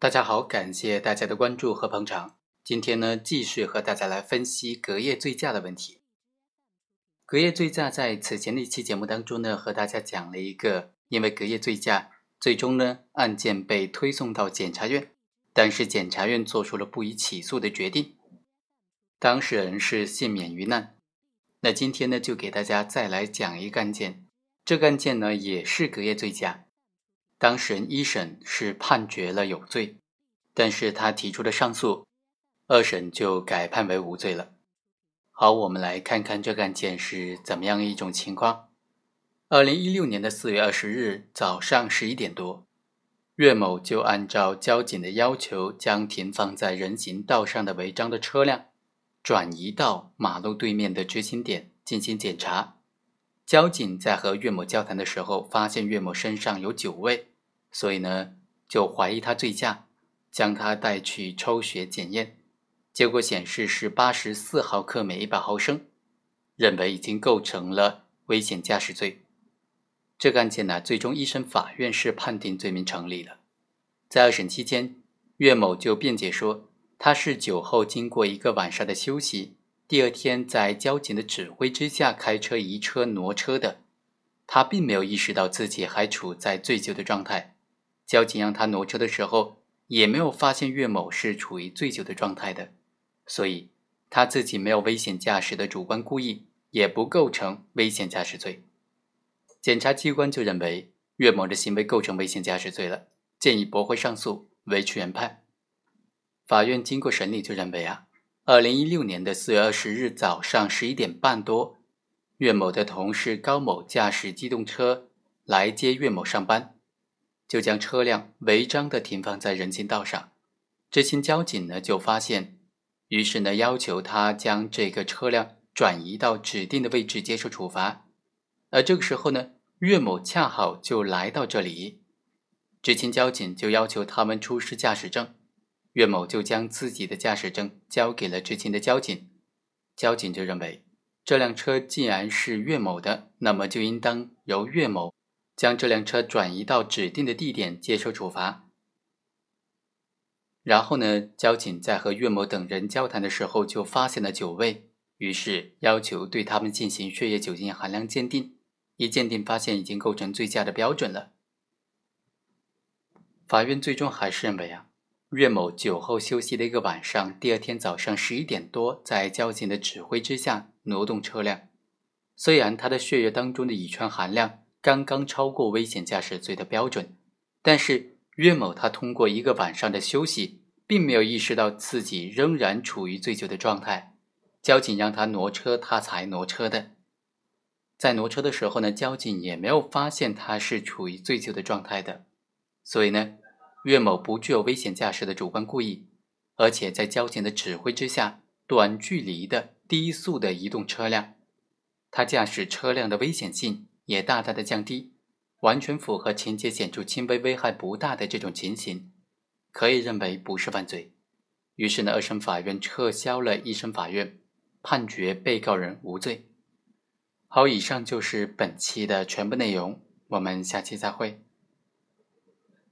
大家好，感谢大家的关注和捧场。今天呢，继续和大家来分析隔夜醉驾的问题。隔夜醉驾在此前的一期节目当中呢，和大家讲了一个，因为隔夜醉驾，最终呢案件被推送到检察院，但是检察院做出了不予起诉的决定，当事人是幸免于难。那今天呢，就给大家再来讲一个案件，这个案件呢也是隔夜醉驾。当事人一审是判决了有罪，但是他提出的上诉，二审就改判为无罪了。好，我们来看看这个案件是怎么样一种情况。二零一六年的四月二十日早上十一点多，岳某就按照交警的要求，将停放在人行道上的违章的车辆转移到马路对面的执勤点进行检查。交警在和岳某交谈的时候，发现岳某身上有酒味，所以呢，就怀疑他醉驾，将他带去抽血检验，结果显示是八十四毫克每一百毫升，认为已经构成了危险驾驶罪。这个案件呢，最终一审法院是判定罪名成立了。在二审期间，岳某就辩解说，他是酒后经过一个晚上的休息。第二天，在交警的指挥之下开车移车挪车的，他并没有意识到自己还处在醉酒的状态。交警让他挪车的时候，也没有发现岳某是处于醉酒的状态的，所以他自己没有危险驾驶的主观故意，也不构成危险驾驶罪。检察机关就认为岳某的行为构成危险驾驶罪了，建议驳回上诉，维持原判。法院经过审理就认为啊。二零一六年的四月二十日早上十一点半多，岳某的同事高某驾驶机动车来接岳某上班，就将车辆违章的停放在人行道上。执勤交警呢就发现，于是呢要求他将这个车辆转移到指定的位置接受处罚。而这个时候呢，岳某恰好就来到这里，执勤交警就要求他们出示驾驶证。岳某就将自己的驾驶证交给了执勤的交警，交警就认为这辆车既然是岳某的，那么就应当由岳某将这辆车转移到指定的地点接受处罚。然后呢，交警在和岳某等人交谈的时候就发现了酒味，于是要求对他们进行血液酒精含量鉴定，一鉴定发现已经构成醉驾的标准了。法院最终还是认为啊。岳某酒后休息了一个晚上，第二天早上十一点多，在交警的指挥之下挪动车辆。虽然他的血液当中的乙醛含量刚刚超过危险驾驶罪的标准，但是岳某他通过一个晚上的休息，并没有意识到自己仍然处于醉酒的状态。交警让他挪车，他才挪车的。在挪车的时候呢，交警也没有发现他是处于醉酒的状态的，所以呢。岳某不具有危险驾驶的主观故意，而且在交警的指挥之下，短距离的低速的移动车辆，他驾驶车辆的危险性也大大的降低，完全符合情节显著轻微、危害不大的这种情形，可以认为不是犯罪。于是呢，二审法院撤销了一审法院判决被告人无罪。好，以上就是本期的全部内容，我们下期再会。